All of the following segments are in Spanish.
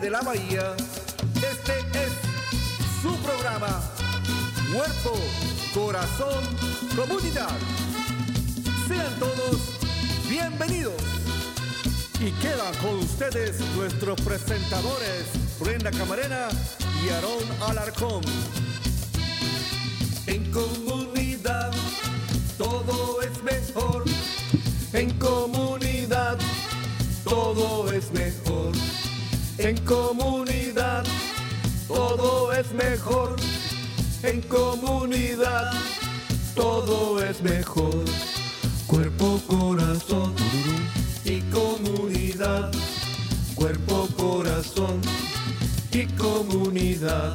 de la bahía, este es su programa. Cuerpo, corazón, comunidad. Sean todos bienvenidos. Y quedan con ustedes nuestros presentadores, Brenda Camarena y Aarón Alarcón. Y comunidad.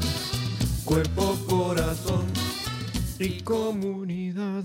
Cuerpo, corazón y comunidad.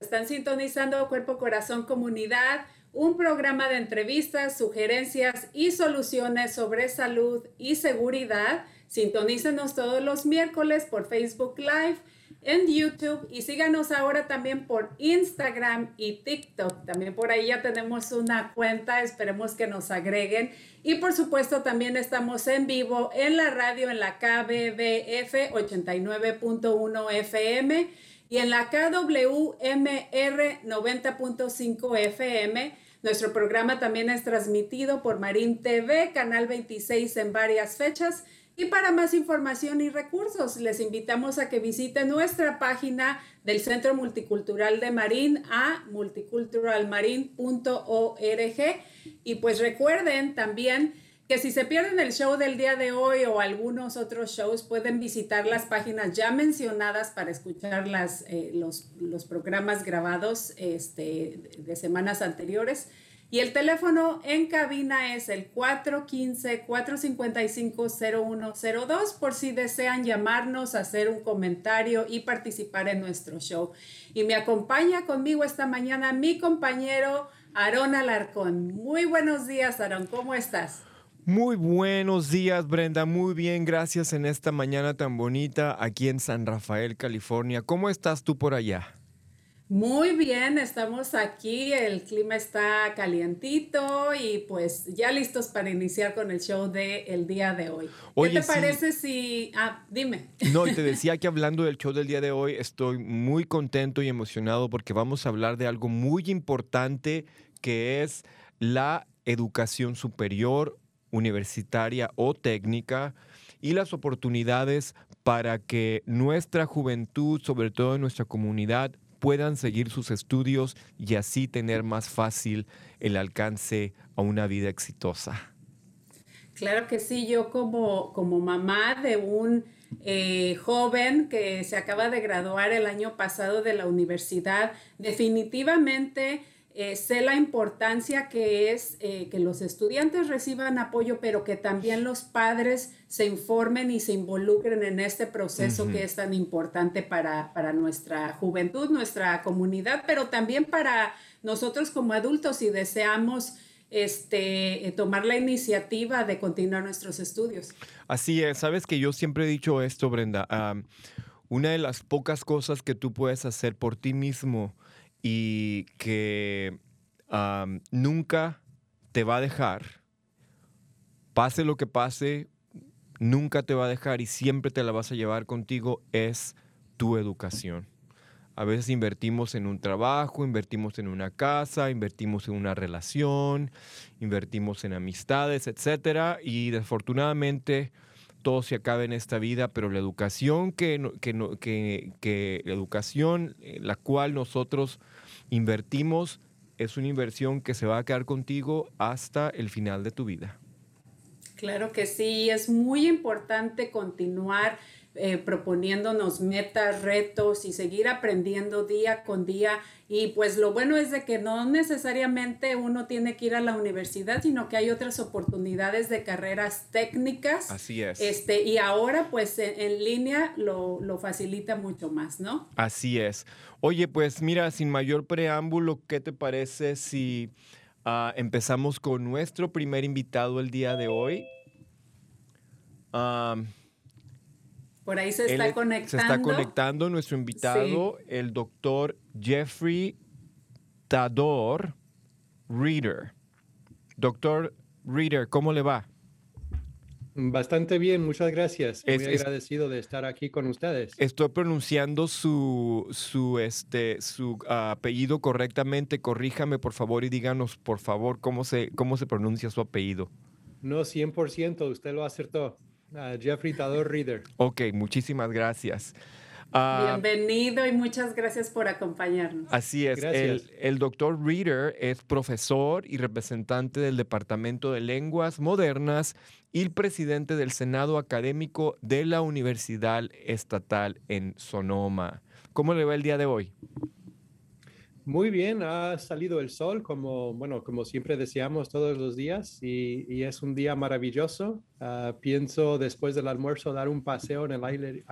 Están sintonizando Cuerpo Corazón Comunidad, un programa de entrevistas, sugerencias y soluciones sobre salud y seguridad. Sintonícenos todos los miércoles por Facebook Live, en YouTube y síganos ahora también por Instagram y TikTok. También por ahí ya tenemos una cuenta, esperemos que nos agreguen. Y por supuesto también estamos en vivo en la radio en la KBBF 89.1 FM y en la KWMR 90.5 FM. Nuestro programa también es transmitido por Marín TV, Canal 26 en varias fechas. Y para más información y recursos, les invitamos a que visiten nuestra página del Centro Multicultural de Marín a multiculturalmarin.org. Y pues recuerden también que si se pierden el show del día de hoy o algunos otros shows, pueden visitar las páginas ya mencionadas para escuchar las, eh, los, los, programas grabados este, de semanas anteriores. Y el teléfono en cabina es el 415-455-0102 por si desean llamarnos, hacer un comentario y participar en nuestro show. Y me acompaña conmigo esta mañana mi compañero Aarón Alarcón. Muy buenos días, Aarón, ¿cómo estás? Muy buenos días, Brenda. Muy bien, gracias en esta mañana tan bonita aquí en San Rafael, California. ¿Cómo estás tú por allá? Muy bien, estamos aquí, el clima está calientito y pues ya listos para iniciar con el show del el día de hoy. Oye, ¿Qué te sí. parece si... Ah, dime. No, y te decía que hablando del show del día de hoy, estoy muy contento y emocionado porque vamos a hablar de algo muy importante que es la educación superior, universitaria o técnica y las oportunidades para que nuestra juventud, sobre todo en nuestra comunidad, puedan seguir sus estudios y así tener más fácil el alcance a una vida exitosa. Claro que sí, yo como, como mamá de un eh, joven que se acaba de graduar el año pasado de la universidad, definitivamente eh, sé la importancia que es eh, que los estudiantes reciban apoyo, pero que también los padres se informen y se involucren en este proceso uh -huh. que es tan importante para, para nuestra juventud, nuestra comunidad, pero también para nosotros como adultos si deseamos este, eh, tomar la iniciativa de continuar nuestros estudios. Así es, sabes que yo siempre he dicho esto, Brenda. Um, una de las pocas cosas que tú puedes hacer por ti mismo y que nunca te va a dejar, pase lo que pase, nunca te va a dejar y siempre te la vas a llevar contigo, es tu educación. A veces invertimos en un trabajo, invertimos en una casa, invertimos en una relación, invertimos en amistades, etcétera, y desafortunadamente todo se acaba en esta vida, pero la educación que, que, que, que la educación la cual nosotros invertimos, es una inversión que se va a quedar contigo hasta el final de tu vida. Claro que sí, es muy importante continuar eh, proponiéndonos metas, retos y seguir aprendiendo día con día. Y pues lo bueno es de que no necesariamente uno tiene que ir a la universidad, sino que hay otras oportunidades de carreras técnicas. Así es. Este, y ahora pues en, línea lo, lo, facilita mucho más, ¿no? Así es. Oye, pues mira, sin mayor preámbulo, ¿qué te parece si uh, empezamos con nuestro primer invitado el día de hoy? Um, por ahí se está conectando. Se está conectando nuestro invitado, el doctor Jeffrey Tador Reader. Doctor Reader, ¿cómo le va? Bastante bien, muchas gracias. Muy agradecido de estar aquí con ustedes. Estoy pronunciando su, su, este, su apellido correctamente. Corríjame, por favor, y díganos, por favor, cómo se, cómo se pronuncia su apellido. No, 100%, usted lo acertó. Jeffrey Tador Reader. Ok, muchísimas gracias. Ah, Bienvenido y muchas gracias por acompañarnos. Así es. El, el, doctor Reader es profesor y representante del Departamento de Lenguas Modernas y el presidente del Senado Académico de la Universidad Estatal en Sonoma. ¿Cómo le va el día de hoy? Muy bien, ha salido el sol como, bueno, como siempre deseamos todos los días y, es un día maravilloso. Ah, pienso después del almuerzo dar un paseo en el aire,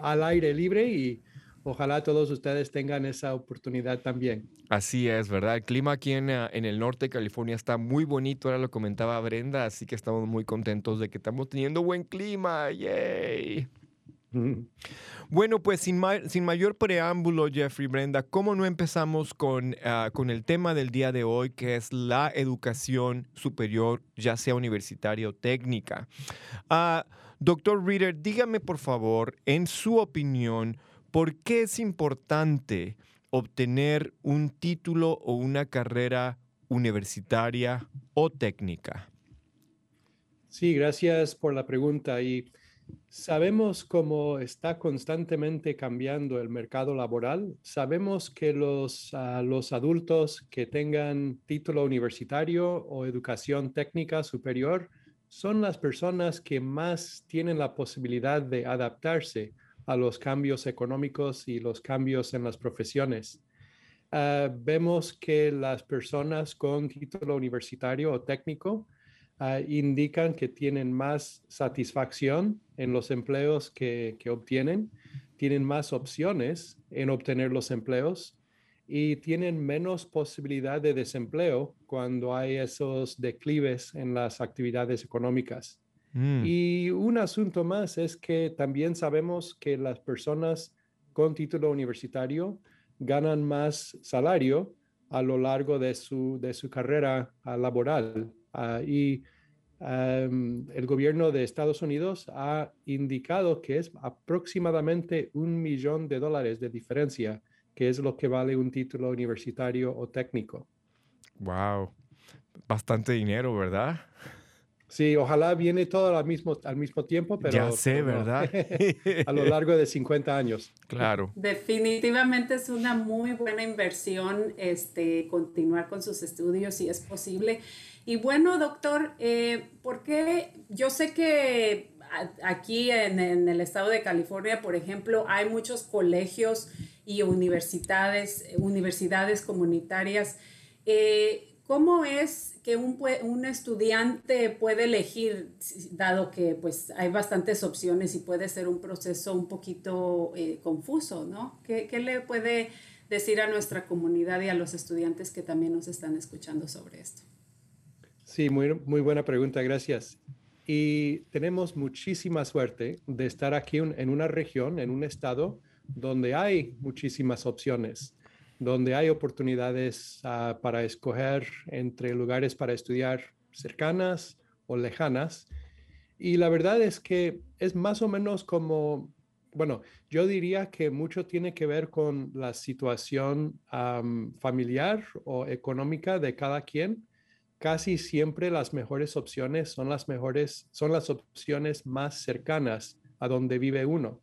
al aire libre y ojalá todos ustedes tengan esa oportunidad también. Así es, ¿verdad? El clima aquí en, ah, en el norte de California está muy bonito, ahora lo comentaba Brenda, así que estamos muy contentos de que estamos teniendo buen clima. ¡Yay! Bueno, pues sin, sin, mayor preámbulo, Jeffrey Brenda, ¿cómo no empezamos con, ah, con, el tema del día de hoy, que es la educación superior, ya sea universitaria o técnica? Uh, doctor Reader, dígame por favor, en su opinión, ¿por qué es importante obtener un título o una carrera universitaria o técnica? Sí, gracias por la pregunta. Y Sabemos cómo está constantemente cambiando el mercado laboral. Sabemos que los, ah, los adultos que tengan título universitario o educación técnica superior son las personas que más tienen la posibilidad de adaptarse a los cambios económicos y los cambios en las profesiones. Ah, vemos que las personas con título universitario o técnico Ah, indican que tienen más satisfacción en los empleos que, obtienen, tienen más opciones en obtener los empleos y tienen menos posibilidad de desempleo cuando hay esos declives en las actividades económicas. Mm. Y un asunto más es que también sabemos que las personas con título universitario ganan más salario a lo largo de su, de su carrera ah, laboral. Ah, y el gobierno de Estados Unidos ha indicado que es aproximadamente un millón de dólares de diferencia, que es lo que vale un título universitario o técnico. Wow, bastante dinero, ¿verdad? Sí, ojalá viene todo al mismo, al mismo tiempo, pero... Ya sé, ¿verdad? a lo largo de 50 años. Claro. Definitivamente es una muy buena inversión este, continuar con sus estudios si es posible. Y bueno, doctor, eh, porque yo sé que aquí en, el estado de California, por ejemplo, hay muchos colegios y universidades, universidades comunitarias. Eh, ¿Cómo es que un, un, estudiante puede elegir, dado que pues hay bastantes opciones y puede ser un proceso un poquito eh, confuso, ¿no? ¿Qué, ¿Qué, le puede decir a nuestra comunidad y a los estudiantes que también nos están escuchando sobre esto? Sí, muy, muy buena pregunta, gracias. Y tenemos muchísima suerte de estar aquí en una región, en un estado donde hay muchísimas opciones donde hay oportunidades ah, para escoger entre lugares para estudiar cercanas o lejanas. Y la verdad es que es más o menos como, bueno, yo diría que mucho tiene que ver con la situación familiar o económica de cada quien. Casi siempre las mejores opciones son las mejores, son las opciones más cercanas a donde vive uno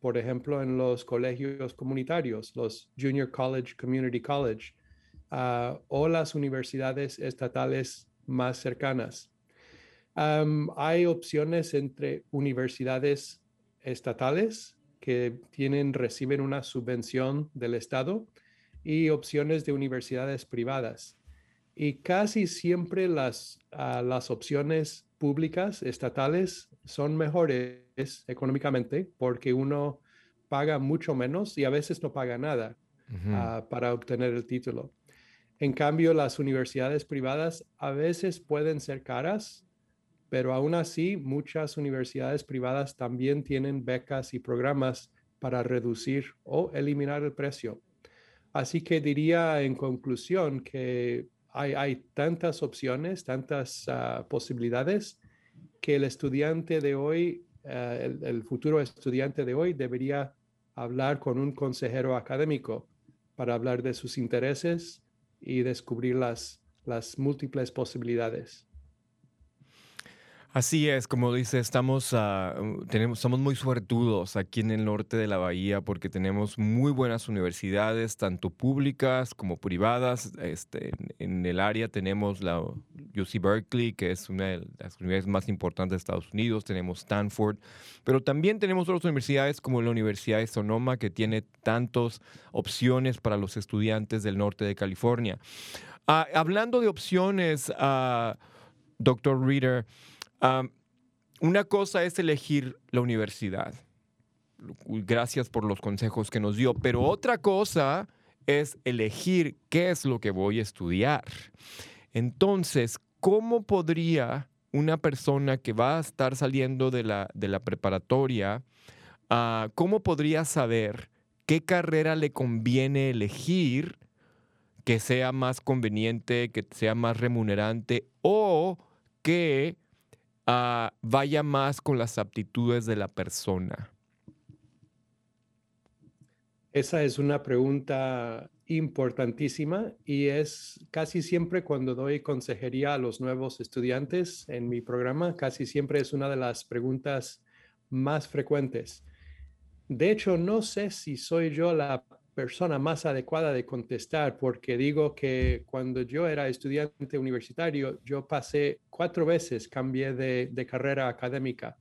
por ejemplo, en los colegios comunitarios, los Junior College, Community College, ah, o las universidades estatales más cercanas. hay opciones entre universidades estatales que tienen, reciben una subvención del Estado y opciones de universidades privadas. Y casi siempre las, ah, las opciones públicas, estatales, son mejores económicamente porque uno paga mucho menos y a veces no paga nada ah, para obtener el título. En cambio, las universidades privadas a veces pueden ser caras, pero aún así muchas universidades privadas también tienen becas y programas para reducir o eliminar el precio. Así que diría en conclusión que hay, tantas opciones, tantas ah, posibilidades que el estudiante de hoy, ah, el, futuro estudiante de hoy debería hablar con un consejero académico para hablar de sus intereses y descubrir las múltiples posibilidades. Así es, como dice, estamos, ah, tenemos, somos muy suertudos aquí en el norte de la bahía porque tenemos muy buenas universidades, tanto públicas como privadas. Este, en el área tenemos la UC Berkeley, que es una de las universidades más importantes de Estados Unidos, tenemos Stanford, pero también tenemos otras universidades como la Universidad de Sonoma, que tiene tantas opciones para los estudiantes del norte de California. Ah, hablando de opciones, uh, doctor Reader, una cosa es elegir la universidad. Gracias por los consejos que nos dio. Pero otra cosa es elegir qué es lo que voy a estudiar. Entonces, ¿cómo podría una persona que va a estar saliendo de la, de la preparatoria, uh, cómo podría saber qué carrera le conviene elegir que sea más conveniente, que sea más remunerante o que Ah, vaya más con las aptitudes de la persona? Esa es una pregunta importantísima y es casi siempre cuando doy consejería a los nuevos estudiantes en mi programa, casi siempre es una de las preguntas más frecuentes. De hecho, no sé si soy yo la persona más adecuada de contestar, porque digo que cuando yo era estudiante universitario, yo pasé cuatro veces, cambié de, carrera académica.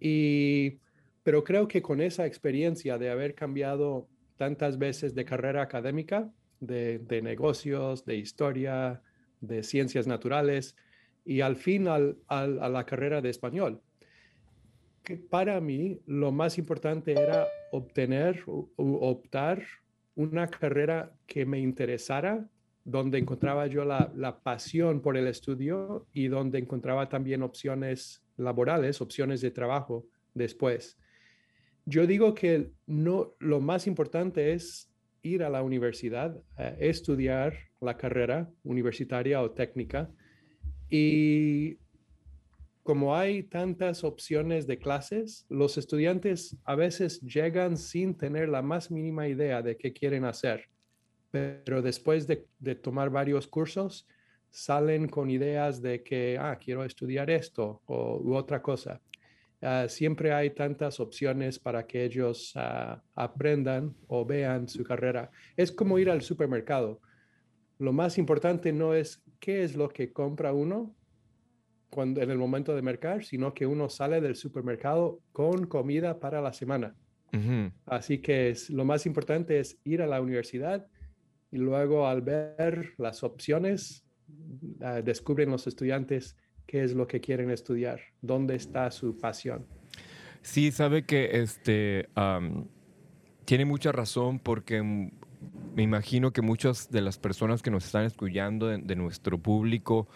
Y, pero creo que con esa experiencia de haber cambiado tantas veces de carrera académica, de, negocios, de historia, de ciencias naturales, y al fin a la carrera de español. Que para mí lo más importante era obtener o optar una carrera que me interesara, donde encontraba yo la, pasión por el estudio y donde encontraba también opciones laborales, opciones de trabajo después. Yo digo que no, lo más importante es ir a la universidad, estudiar la carrera universitaria o técnica y como hay tantas opciones de clases, los estudiantes a veces llegan sin tener la más mínima idea de qué quieren hacer, pero después de, tomar varios cursos, salen con ideas de que, ah, quiero estudiar esto o, u otra cosa. Ah, siempre hay tantas opciones para que ellos ah, aprendan o vean su carrera. Es como ir al supermercado. Lo más importante no es qué es lo que compra uno, cuando, en el momento de mercar, sino que uno sale del supermercado con comida para la semana. Así que es, lo más importante es ir a la universidad y luego al ver las opciones, ah, descubren los estudiantes qué es lo que quieren estudiar, dónde está su pasión. Sí, sabe que este, tiene mucha razón porque me imagino que muchas de las personas que nos están escuchando de, nuestro público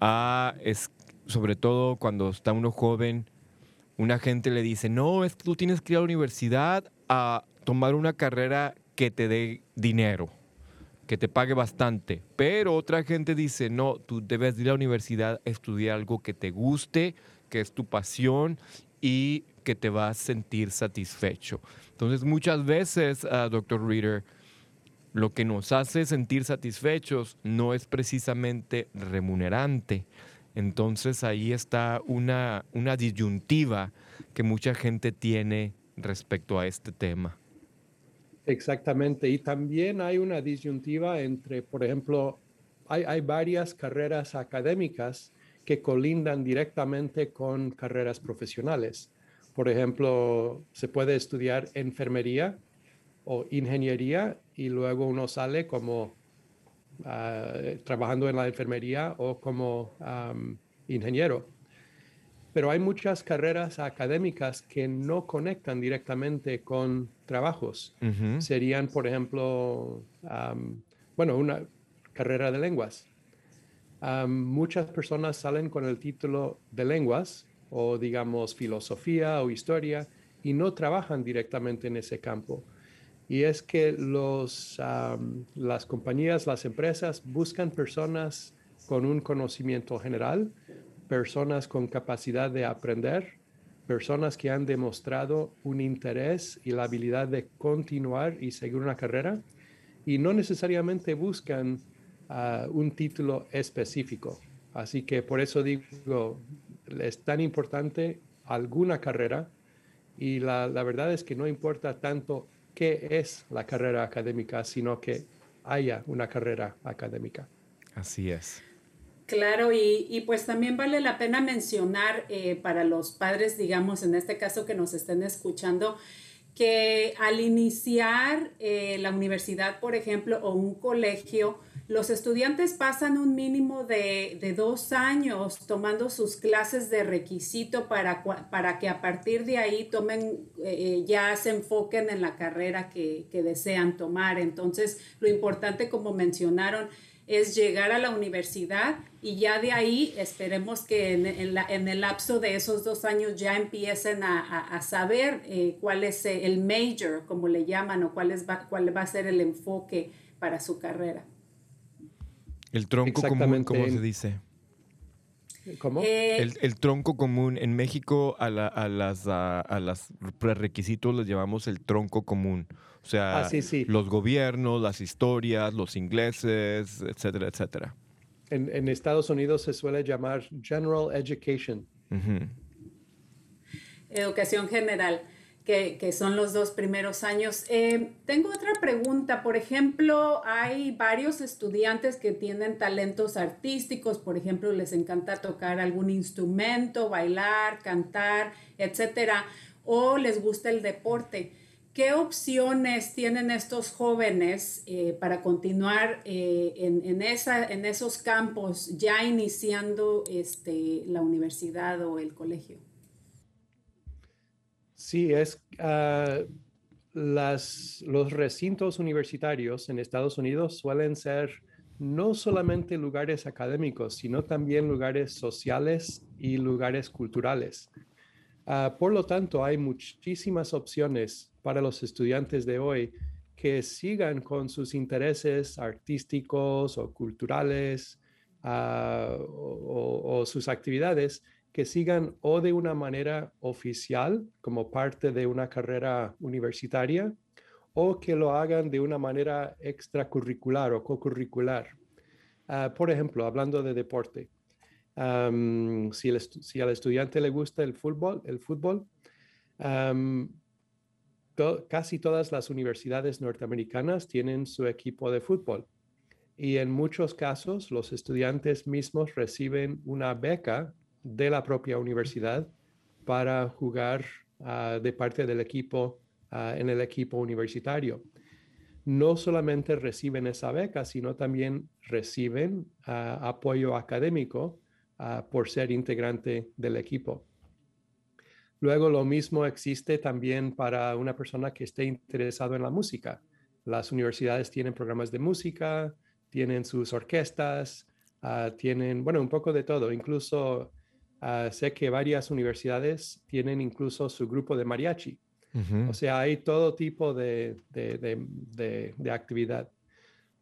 Ah, es, sobre todo cuando está uno joven, una gente le dice, no, es que tú tienes que ir a la universidad a tomar una carrera que te dé dinero, que te pague bastante. Pero otra gente dice, no, tú debes ir a la universidad a estudiar algo que te guste, que es tu pasión y que te va a sentir satisfecho. Entonces, muchas veces, uh, doctor Reader, lo que nos hace sentir satisfechos no es precisamente remunerante. Entonces ahí está una, una disyuntiva que mucha gente tiene respecto a este tema. Exactamente. Y también hay una disyuntiva entre, por ejemplo, hay, hay varias carreras académicas que colindan directamente con carreras profesionales. Por ejemplo, se puede estudiar enfermería o ingeniería y luego uno sale como ah, trabajando en la enfermería o como ingeniero. Pero hay muchas carreras académicas que no conectan directamente con trabajos. Serían, por ejemplo, bueno, una carrera de lenguas. muchas personas salen con el título de lenguas o digamos filosofía o historia y no trabajan directamente en ese campo. Y es que los, las compañías, las empresas buscan personas con un conocimiento general, personas con capacidad de aprender, personas que han demostrado un interés y la habilidad de continuar y seguir una carrera y no necesariamente buscan ah, un título específico. Así que por eso digo, es tan importante alguna carrera y la, la verdad es que no importa tanto qué es la carrera académica, sino que haya una carrera académica. Así es. Claro, y, pues también vale la pena mencionar eh, para los padres, digamos, en este caso que nos estén escuchando, que al iniciar eh, la universidad, por ejemplo, o un colegio, los estudiantes pasan un mínimo de, dos años tomando sus clases de requisito para, para que a partir de ahí tomen, eh, ya se enfoquen en la carrera que, que desean tomar. Entonces, lo importante, como mencionaron, es llegar a la universidad y ya de ahí esperemos que en, el lapso de esos dos años ya empiecen a, saber eh, cuál es el major, como le llaman, o cuál, es, cuál va a ser el enfoque para su carrera. El tronco común, como se dice. ¿Cómo? Eh, el, tronco común. En México a, a las, a, a los prerequisitos les llamamos el tronco común. O sea, ah, los gobiernos, las historias, los ingleses, etcétera, etcétera. En, Estados Unidos se suele llamar General Education. Educación general, que, son los dos primeros años. Eh, tengo otra pregunta. Por ejemplo, hay varios estudiantes que tienen talentos artísticos. Por ejemplo, les encanta tocar algún instrumento, bailar, cantar, etcétera. O les gusta el deporte. ¿Qué opciones tienen estos jóvenes eh, para continuar eh, en, esa, en esos campos ya iniciando este, la universidad o el colegio? Sí, es ah, las, los recintos universitarios en Estados Unidos suelen ser no solamente lugares académicos, sino también lugares sociales y lugares culturales. Ah, por lo tanto, hay muchísimas opciones para los estudiantes de hoy que sigan con sus intereses artísticos o culturales ah, o, sus actividades, que sigan o de una manera oficial como parte de una carrera universitaria o que lo hagan de una manera extracurricular o co-curricular. Ah, por ejemplo, hablando de deporte, si, si, al estudiante le gusta el fútbol, el fútbol casi todas las universidades norteamericanas tienen su equipo de fútbol y en muchos casos los estudiantes mismos reciben una beca de la propia universidad para jugar ah, de parte del equipo ah, en el equipo universitario. No solamente reciben esa beca, sino también reciben ah, apoyo académico por ser integrante del equipo. Luego lo mismo existe también para una persona que esté interesado en la música. Las universidades tienen programas de música, tienen sus orquestas, ah, tienen, bueno, un poco de todo. Incluso ah, sé que varias universidades tienen incluso su grupo de mariachi. O sea, hay todo tipo de, de, actividad.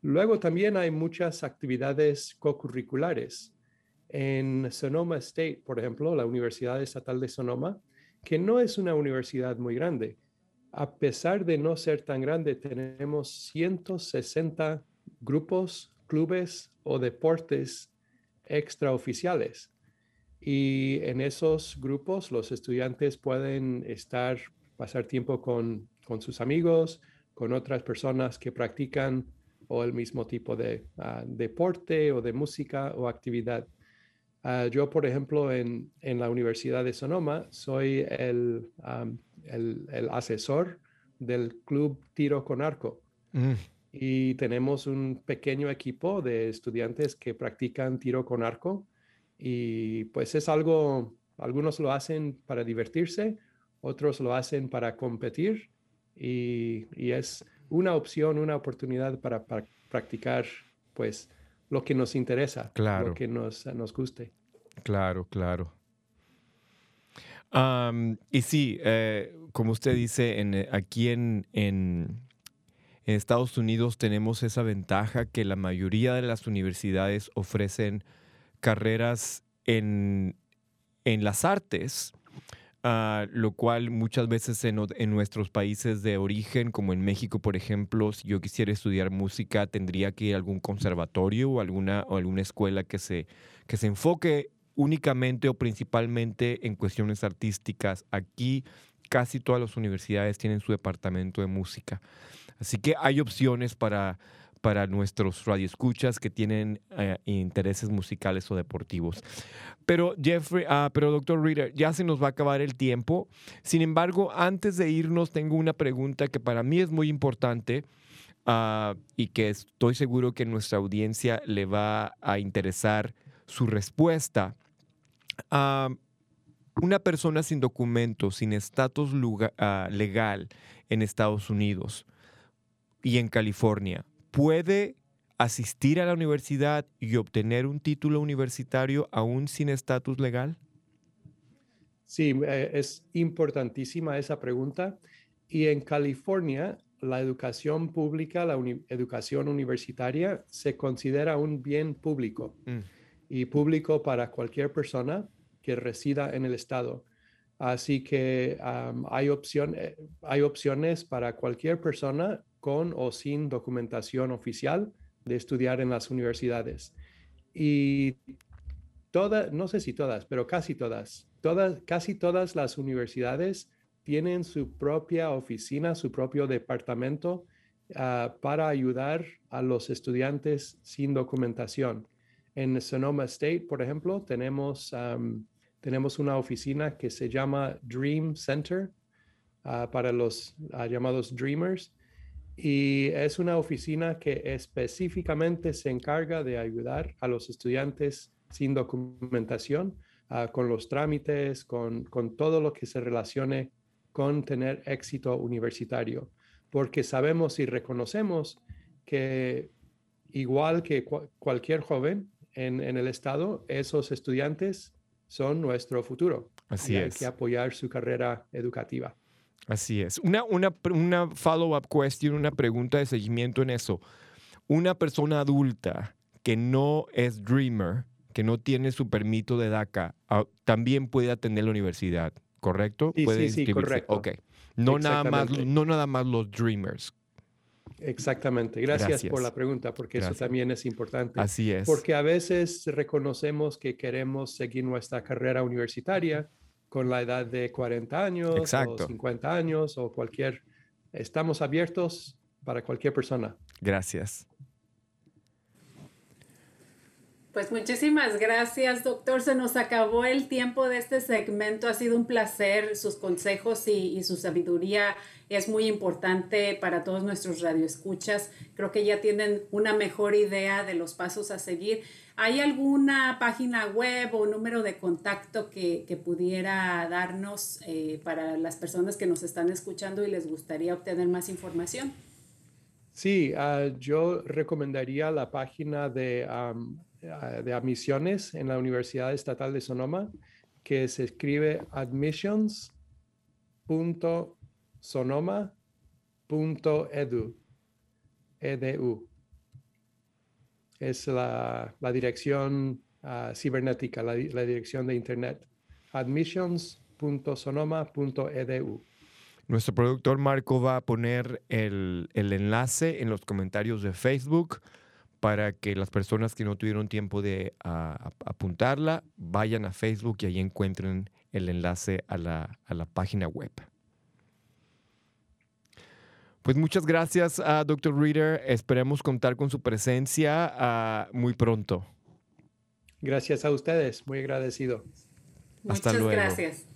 Luego también hay muchas actividades co-curriculares. En Sonoma State, por ejemplo, la Universidad Estatal de Sonoma, que no es una universidad muy grande. A pesar de no ser tan grande, tenemos 160 grupos, clubes o deportes extraoficiales. Y en esos grupos los estudiantes pueden estar pasar tiempo con, con sus amigos, con otras personas que practican o el mismo tipo de ah, deporte o de música o actividad. Ah, yo, por ejemplo, en, en, la Universidad de Sonoma soy el, el, el, asesor del Club Tiro con Arco. Mm. Y tenemos un pequeño equipo de estudiantes que practican tiro con arco. Y pues es algo, algunos lo hacen para divertirse, otros lo hacen para competir. Y, y es una opción, una oportunidad para, practicar pues lo que nos interesa, lo que nos, nos guste. Claro, claro. y sí, eh, como usted dice, en, eh, aquí en, en, Estados Unidos tenemos esa ventaja que la mayoría de las universidades ofrecen carreras en, en las artes Ah, lo cual muchas veces en, nuestros países de origen, como en México, por ejemplo, si yo quisiera estudiar música, tendría que ir a algún conservatorio o alguna, alguna escuela que se, que se enfoque únicamente o principalmente en cuestiones artísticas. Aquí casi todas las universidades tienen su departamento de música. Así que hay opciones para para nuestros radioescuchas que tienen eh, intereses musicales o deportivos. Pero Jeffrey, ah, pero doctor Reader, ya se nos va a acabar el tiempo. Sin embargo, antes de irnos, tengo una pregunta que para mí es muy importante ah, y que estoy seguro que nuestra audiencia le va a interesar su respuesta. Ah, una persona sin documento, sin estatus legal en Estados Unidos y en California, puede asistir a la universidad y obtener un título universitario aún sin estatus legal? Sí, eh, es importantísima esa pregunta. Y en California, la educación pública, la educación universitaria, se considera un bien público mm. y público para cualquier persona que resida en el estado. Así que hay, opción, eh, hay opciones para cualquier persona con o sin documentación oficial de estudiar en las universidades. Y todas, no sé si todas, pero casi todas, todas, casi todas las universidades tienen su propia oficina, su propio departamento ah, para ayudar a los estudiantes sin documentación. En Sonoma State, por ejemplo, tenemos, tenemos una oficina que se llama Dream Center ah, para los ah, llamados Dreamers y es una oficina que específicamente se encarga de ayudar a los estudiantes sin documentación ah, con los trámites, con, con, todo lo que se relacione con tener éxito universitario, porque sabemos y reconocemos que igual que cualquier joven en, en, el estado, esos estudiantes son nuestro futuro. Así es. Hay que apoyar su carrera educativa. Así es. Una, una, una follow-up question, una pregunta de seguimiento en eso. Una persona adulta que no es dreamer, que no tiene su permiso de DACA, ah, también puede atender la universidad, ¿correcto? Sí, puede sí, sí, correcto. Ok. No nada, más, no nada más los dreamers. Exactamente. Gracias, por la pregunta, porque eso también es importante. Así es. Porque a veces reconocemos que queremos seguir nuestra carrera universitaria, con la edad de 40 años o 50 años o cualquier. Estamos abiertos para cualquier persona. Gracias. Pues muchísimas gracias, doctor. Se nos acabó el tiempo de este segmento. Ha sido un placer. Sus consejos y, su sabiduría es muy importante para todos nuestros radioescuchas. Creo que ya tienen una mejor idea de los pasos a seguir. ¿Hay alguna página web o número de contacto que, pudiera darnos eh, para las personas que nos están escuchando y les gustaría obtener más información? Sí, ah, yo recomendaría la página de, de admisiones en la Universidad Estatal de Sonoma, que se escribe admissions.sonoma.edu. edu es la, dirección ah, cibernética, la, dirección de Internet, admissions.sonoma.edu. Nuestro productor Marco va a poner el, enlace en los comentarios de Facebook para que las personas que no tuvieron tiempo de apuntarla vayan a Facebook y ahí encuentren el enlace a la, a la página web. Pues muchas gracias a Dr. Reader. Esperemos contar con su presencia ah, muy pronto. Gracias a ustedes, muy agradecido. Hasta Muchas luego. gracias.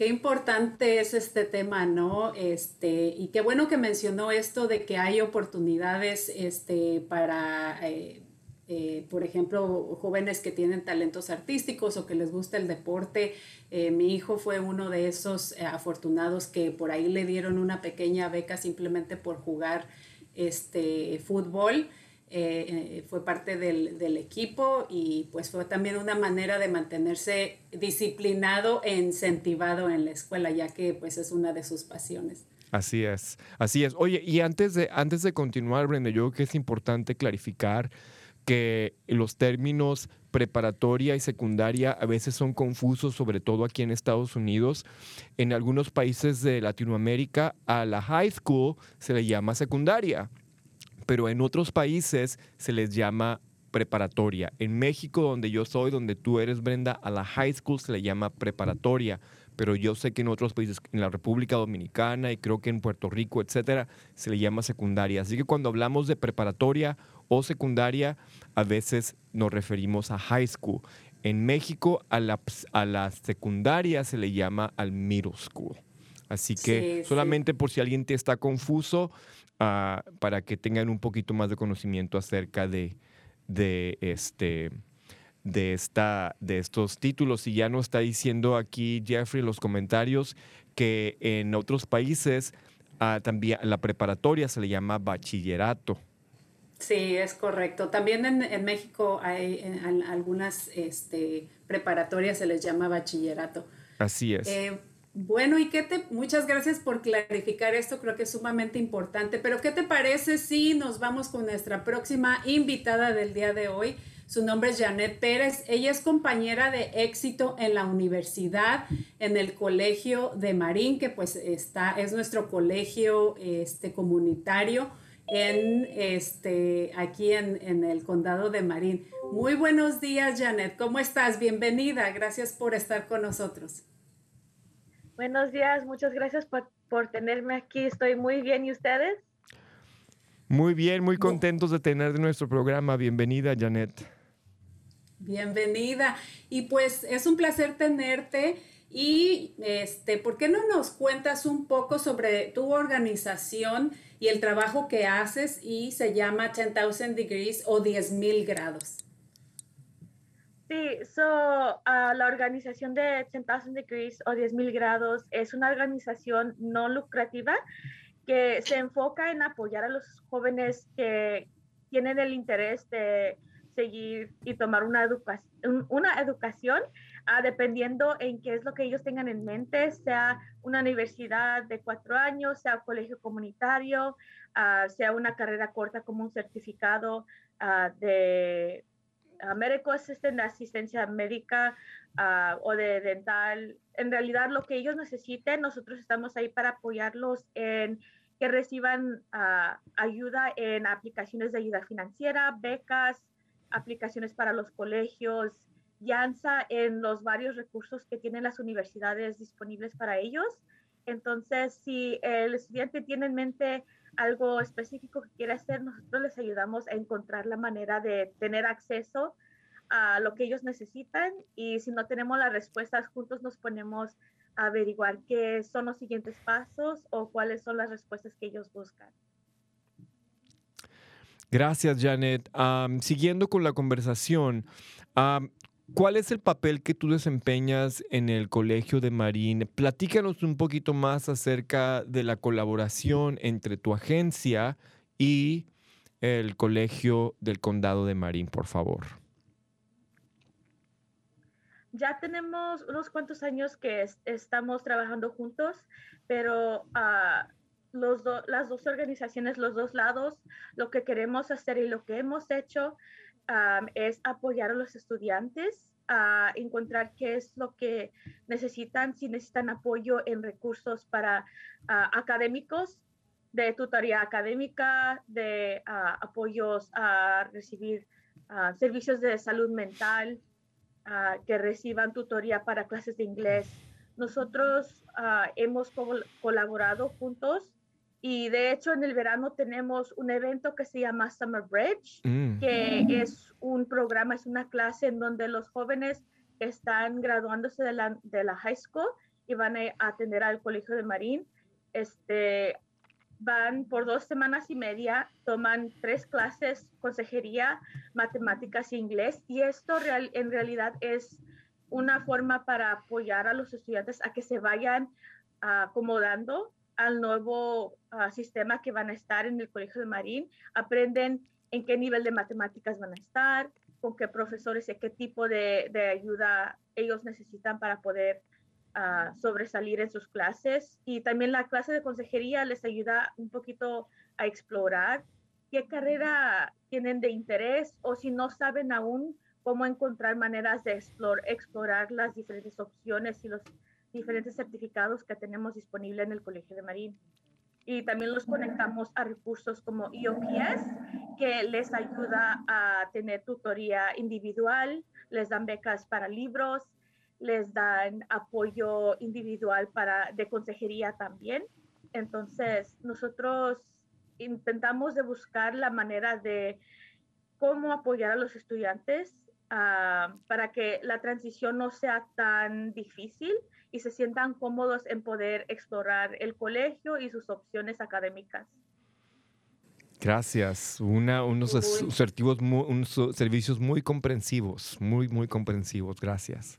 Qué importante es este tema, ¿no? Este, y qué bueno que mencionó esto de que hay oportunidades este, para, eh, eh, por ejemplo, jóvenes que tienen talentos artísticos o que les gusta el deporte. Eh, mi hijo fue uno de esos afortunados que por ahí le dieron una pequeña beca simplemente por jugar este, fútbol. Eh, eh, fue parte del, del, equipo y pues fue también una manera de mantenerse disciplinado e incentivado en la escuela, ya que pues es una de sus pasiones. Así es, así es. Oye, y antes de, antes de continuar, Brenda, yo creo que es importante clarificar que los términos preparatoria y secundaria a veces son confusos, sobre todo aquí en Estados Unidos. En algunos países de Latinoamérica a la high school se le llama secundaria pero en otros países se les llama preparatoria. En México, donde yo soy, donde tú eres, Brenda, a la high school se le llama preparatoria, pero yo sé que en otros países, en la República Dominicana y creo que en Puerto Rico, etcétera, se le llama secundaria. Así que cuando hablamos de preparatoria o secundaria, a veces nos referimos a high school. En México, a la, a la secundaria se le llama al middle school. Así que Sí, solamente sí. por si alguien te está confuso, ah, para que tengan un poquito más de conocimiento acerca de, de, este, de, esta, de estos títulos. Y ya nos está diciendo aquí Jeffrey en los comentarios que en otros países ah, también la preparatoria se le llama bachillerato. Sí, es correcto. También en, en México hay en, algunas este, preparatorias se les llama bachillerato. Así es. Eh, bueno, y qué te, muchas gracias por clarificar esto, creo que es sumamente importante, pero ¿qué te parece si nos vamos con nuestra próxima invitada del día de hoy? Su nombre es Janet Pérez, ella es compañera de éxito en la universidad, en el colegio de Marín, que pues está, es nuestro colegio este, comunitario en este, aquí en, en el condado de Marín. Muy buenos días, Janet, ¿cómo estás? Bienvenida, gracias por estar con nosotros. Buenos días, muchas gracias por, por tenerme aquí. Estoy muy bien. ¿Y ustedes? Muy bien, muy contentos de tener de nuestro programa. Bienvenida, Janet. Bienvenida. Y pues es un placer tenerte. Y este, ¿por qué no nos cuentas un poco sobre tu organización y el trabajo que haces? Y se llama 10,000 Degrees o 10,000 grados. Sí, so, uh, la organización de 10,000 Degrees o 10,000 grados es una organización no lucrativa que se enfoca en apoyar a los jóvenes que tienen el interés de seguir y tomar una, educa una educación, uh, dependiendo en qué es lo que ellos tengan en mente, sea una universidad de cuatro años, sea un colegio comunitario, uh, sea una carrera corta como un certificado de Uh, médico assistant, de asistencia médica uh, o de dental. En realidad, lo que ellos necesiten, nosotros estamos ahí para apoyarlos en que reciban uh, ayuda en aplicaciones de ayuda financiera, becas, aplicaciones para los colegios, llanza en los varios recursos que tienen las universidades disponibles para ellos. Entonces, si el estudiante tiene en mente algo específico que quiere hacer, nosotros les ayudamos a encontrar la manera de tener acceso a lo que ellos necesitan y si no tenemos las respuestas, juntos nos ponemos a averiguar qué son los siguientes pasos o cuáles son las respuestas que ellos buscan. Gracias, Janet. Siguiendo con la conversación, ¿Cuál es el papel que tú desempeñas en el Colegio de Marín? Platícanos un poquito más acerca de la colaboración entre tu agencia y el Colegio del Condado de Marín, por favor. Ya tenemos unos cuantos años que es, estamos trabajando juntos, pero do, las dos organizaciones, los dos lados, lo que queremos hacer y lo que hemos hecho Es apoyar a los estudiantes a encontrar qué es lo que necesitan, si necesitan apoyo en recursos para académicos, de tutoría académica, de apoyos a recibir servicios de salud mental, que reciban tutoría para clases de inglés. nosotros hemos colaborado juntos y de hecho en el verano tenemos un evento que se llama Summer Bridge, mm. que es un programa, es una clase en donde los jóvenes que están graduándose de la, de la high school y van a atender al colegio de Marín, este, van por dos semanas y media, toman tres clases, consejería, matemáticas e inglés, y esto real, en realidad es una forma para apoyar a los estudiantes a que se vayan acomodando al nuevo ah, sistema que van a estar en el Colegio de Marín, aprenden en qué nivel de matemáticas van a estar, con qué profesores y qué tipo de, de ayuda ellos necesitan para poder uh, sobresalir en sus clases. Y también la clase de consejería les ayuda un poquito a explorar qué carrera tienen de interés o si no saben aún cómo encontrar maneras de explorar las diferentes opciones y los diferentes certificados que tenemos disponible en el Colegio de Marín. Y también los conectamos a recursos como EOPS, que les ayuda a tener tutoría individual, les dan becas para libros, les dan apoyo individual para de consejería también. Entonces, nosotros intentamos de buscar la manera de cómo apoyar a los estudiantes ah, para que la transición no sea tan difícil y se sientan cómodos en poder explorar el colegio y sus opciones académicas. Gracias. Una, unos, unos servicios muy comprensivos, muy, muy comprensivos. Gracias.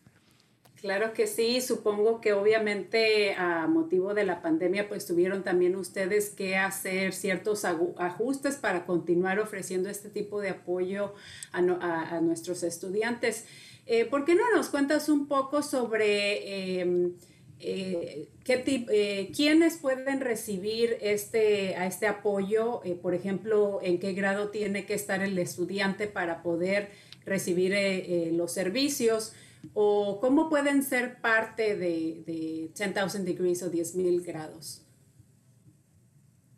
Claro que sí, supongo que obviamente a motivo de la pandemia pues tuvieron también ustedes que hacer ciertos ajustes para continuar ofreciendo este tipo de apoyo a nuestros estudiantes. Eh, ¿Por qué no nos cuentas un poco sobre em, eh, qué eh, quiénes pueden recibir este, a este apoyo? por ejemplo, ¿en qué grado tiene que estar el estudiante para poder recibir los servicios? ¿O cómo pueden ser parte de, de 10,000 degrees o 10,000 grados?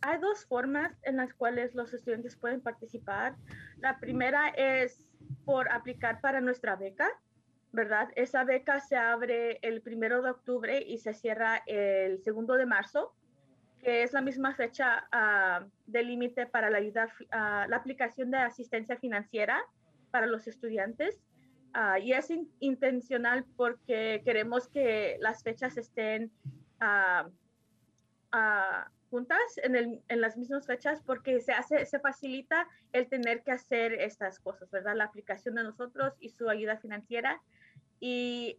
Hay dos formas en las cuales los estudiantes pueden participar. La primera es por aplicar para nuestra beca, ¿verdad? Esa beca se abre el primero de octubre y se cierra el segundo de marzo, que es la misma fecha uh, de límite para la ayuda, uh, la aplicación de asistencia financiera para los estudiantes. Uh, y es intencional porque queremos que las fechas estén juntas en, el, en, las mismas fechas porque se hace, se facilita el tener que hacer estas cosas, ¿verdad? La aplicación de nosotros y su ayuda financiera. Y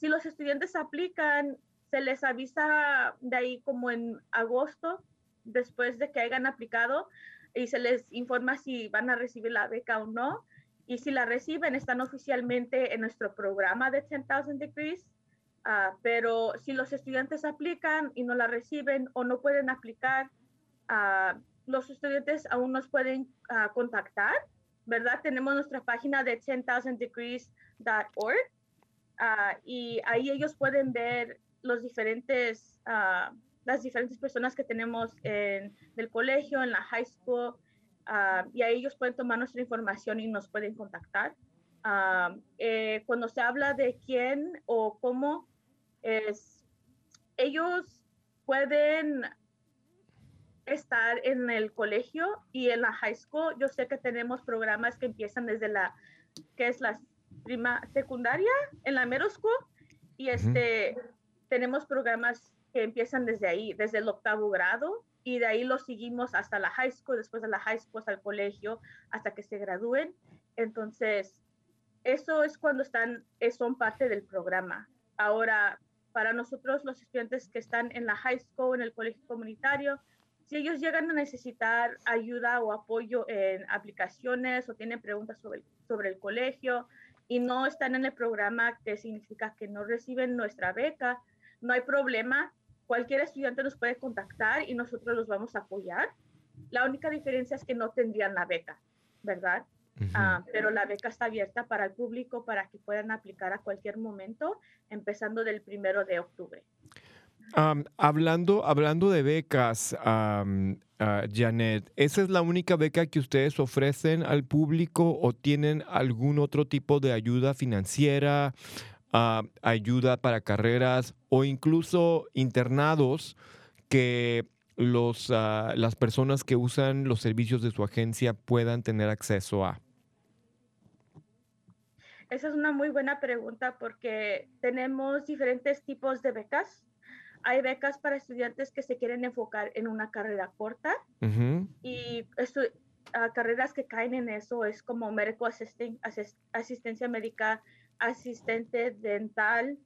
si los estudiantes aplican, se les avisa de ahí como en agosto, después de que hayan aplicado, y se les informa si van a recibir la beca o no. Y si la reciben, están oficialmente en nuestro programa de 10,000 Degrees Ah, pero si los estudiantes aplican y no la reciben o no pueden aplicar, uh, los estudiantes aún nos pueden uh, contactar, ¿verdad? Tenemos nuestra página de 10,000degrees.org y ahí ellos pueden ver los diferentes, las diferentes personas que tenemos en el colegio, en la high school, y ahí ellos pueden tomar nuestra información y nos pueden contactar. Eh, cuando se habla de quién o cómo es, ellos pueden estar en el colegio y en la high school. Yo sé que tenemos programas que empiezan desde la, que es la prima secundaria, en la middle school, y este, tenemos programas que empiezan desde ahí, desde el octavo grado, y de ahí los seguimos hasta la high school, después de la high school hasta el colegio, hasta que se gradúen. Entonces, eso es cuando están, son parte del programa. Ahora, para nosotros los estudiantes que están en la high school, en el colegio comunitario, si ellos llegan a necesitar ayuda o apoyo en aplicaciones o tienen preguntas sobre, el colegio y no están en el programa, que significa que no reciben nuestra beca, no hay problema. Cualquier estudiante nos puede contactar y nosotros los vamos a apoyar. La única diferencia es que no tendrían la beca, ¿verdad? Ah, pero la beca está abierta para el público para que puedan aplicar a cualquier momento, empezando del primero de octubre. hablando, hablando de becas, ah, Janet, ¿esa es la única beca que ustedes ofrecen al público o tienen algún otro tipo de ayuda financiera ah, ayuda para carreras o incluso internados que los, las personas que usan los servicios de su agencia puedan tener acceso a? Esa es una muy buena pregunta porque tenemos diferentes tipos de becas. Hay becas para estudiantes que se quieren enfocar en una carrera corta y carreras que caen en eso es como médico asistencia médica, asistente dental,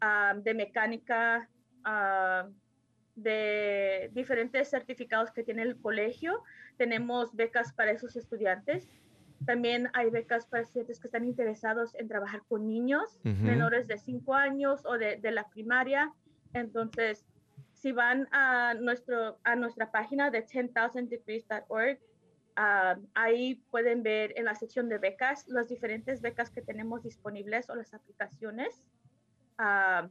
ah, de mecánica, ah, de diferentes certificados que tiene el colegio. Tenemos becas para esos estudiantes. También hay becas para estudiantes que están interesados en trabajar con niños menores de 5 años o de, de, la primaria. Entonces, si van a, nuestro, a nuestra página de 10,000degrees.org, ah, ahí pueden ver en la sección de becas las diferentes becas que tenemos disponibles o las aplicaciones. Ah,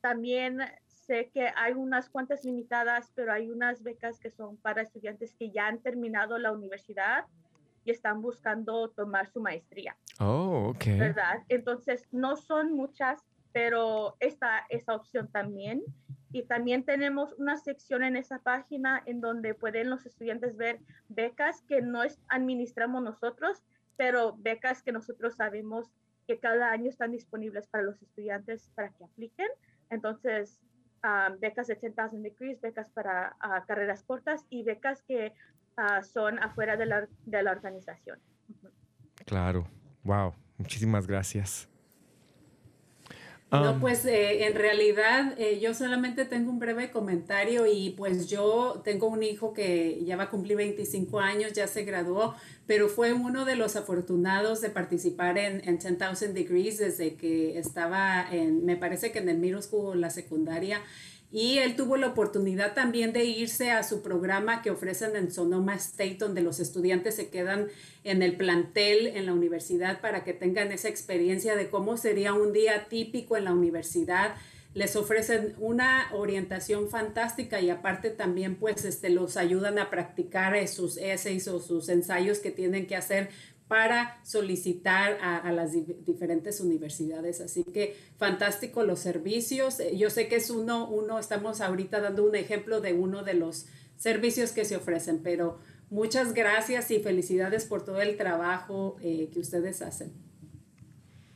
también sé que hay unas cuantas limitadas, pero hay unas becas que son para estudiantes que ya han terminado la universidad y están buscando tomar su maestría. Oh, ok. ¿Verdad? Entonces, no son muchas, pero está esa opción también. Y también tenemos una sección en esa página en donde pueden los estudiantes ver becas que no administramos nosotros, pero becas que nosotros sabemos que cada año están disponibles para los estudiantes para que apliquen. Entonces, ah, becas de 10,000 degrees, becas para ah, carreras cortas y becas que Ah, son afuera de la, de la organización. Claro, wow, muchísimas gracias. No, um, pues eh, en realidad eh, yo solamente tengo un breve comentario y pues yo tengo un hijo que ya va a cumplir 25 años, ya se graduó, pero fue uno de los afortunados de participar en, en 10,000 Degrees desde que estaba en, me parece que en el middle school, la secundaria, y él tuvo la oportunidad también de irse a su programa que ofrecen en Sonoma State, donde los estudiantes se quedan en el plantel en la universidad para que tengan esa experiencia de cómo sería un día típico en la universidad. Les ofrecen una orientación fantástica y aparte también pues este, los ayudan a practicar sus essays o sus ensayos que tienen que hacer para solicitar a, las diferentes universidades. Así que fantástico los servicios. Eh, yo sé que es uno, uno, estamos ahorita dando un ejemplo de uno de los servicios que se ofrecen, pero muchas gracias y felicidades por todo el trabajo eh, que ustedes hacen.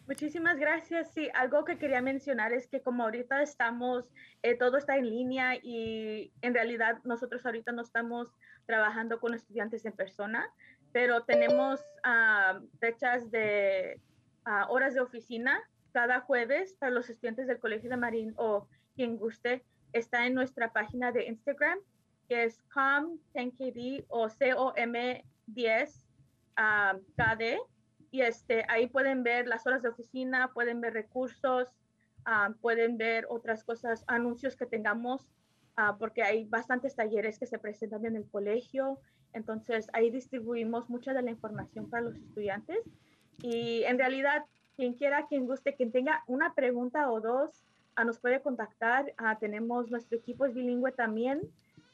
Muchísimas gracias. Sí, algo que quería mencionar es que como ahorita estamos, eh, todo está en línea y en realidad nosotros ahorita no estamos trabajando con estudiantes en persona, pero tenemos ah, fechas de ah, horas de oficina cada jueves para los estudiantes del Colegio de Marín o quien guste. Está en nuestra página de Instagram, que es com10kd o com10kd. Ah, y este, ahí pueden ver las horas de oficina, pueden ver recursos, pueden ver otras cosas, anuncios que tengamos, porque hay bastantes talleres que se presentan en el colegio entonces ahí distribuimos mucha de la información para los estudiantes y en realidad quien quiera, quien guste, quien tenga una pregunta o dos, ah, nos puede contactar. Ah, tenemos nuestro equipo es bilingüe también,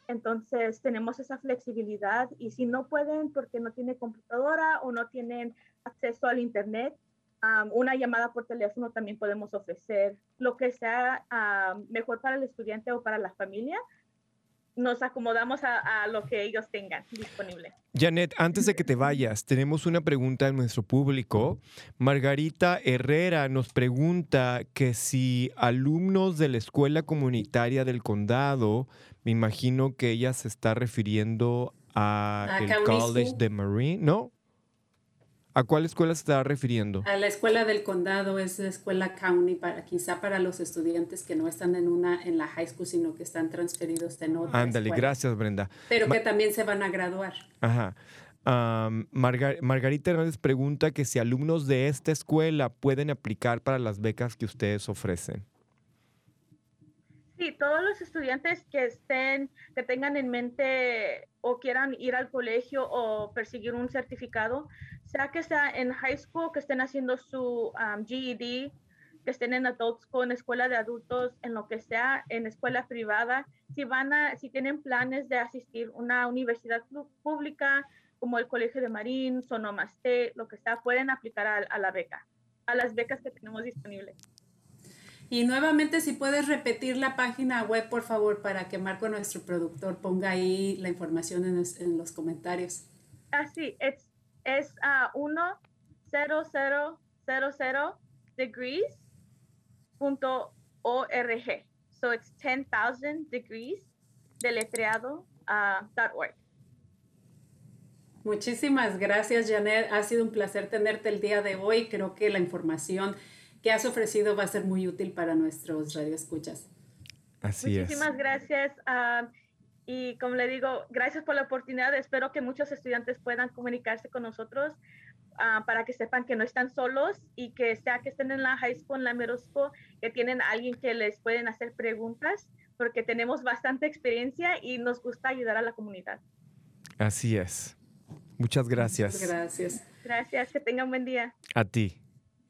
entonces tenemos esa flexibilidad y si no pueden porque no tienen computadora o no tienen acceso al internet, ah, una llamada por teléfono también podemos ofrecer lo que sea mejor para el estudiante o para la familia nos acomodamos a, lo que ellos tengan disponible. Janet, antes de que te vayas, tenemos una pregunta en nuestro público. Margarita Herrera nos pregunta que si alumnos de la escuela comunitaria del condado, me imagino que ella se está refiriendo a, el College de Marine, ¿no? ¿A cuál escuela se está refiriendo? A la escuela del condado, es la escuela county, para, quizá para los estudiantes que no están en una en la high school, sino que están transferidos en otra Ándale, gracias Brenda. Pero que también se van a graduar. Ajá. Margarita Hernández pregunta que si alumnos de esta escuela pueden aplicar para las becas que ustedes ofrecen. Sí, todos los estudiantes que estén, que tengan en mente o quieran ir al colegio o perseguir un certificado, sea que sea en high school, que estén haciendo su um, GED, que estén en adult school, en escuela de adultos, en lo que sea, en escuela privada, si van a, si tienen planes de asistir a una universidad pública como el Colegio de Marín, Sonoma State, lo que sea, pueden aplicar a, la beca, a las becas que tenemos disponibles. Y nuevamente, si puedes repetir la página web, por favor, para que Marco, nuestro productor, ponga ahí la información en, los comentarios. Así, ah, es, es a uh, 10000 degrees.org. So it's 10,000 degrees deletreado uh, .org. Muchísimas gracias, Janet. Ha sido un placer tenerte el día de hoy. Creo que la información que has ofrecido va a ser muy útil para nuestros radioescuchas. Así Muchísimas gracias. Ah, y como le digo, gracias por la oportunidad. Espero que muchos estudiantes puedan comunicarse con nosotros ah, para que sepan que no están solos y que sea que estén en la high school, en la middle school, que tienen alguien que les pueden hacer preguntas, porque tenemos bastante experiencia y nos gusta ayudar a la comunidad. Así es. Muchas gracias. gracias. Gracias, que tengan buen día. A ti.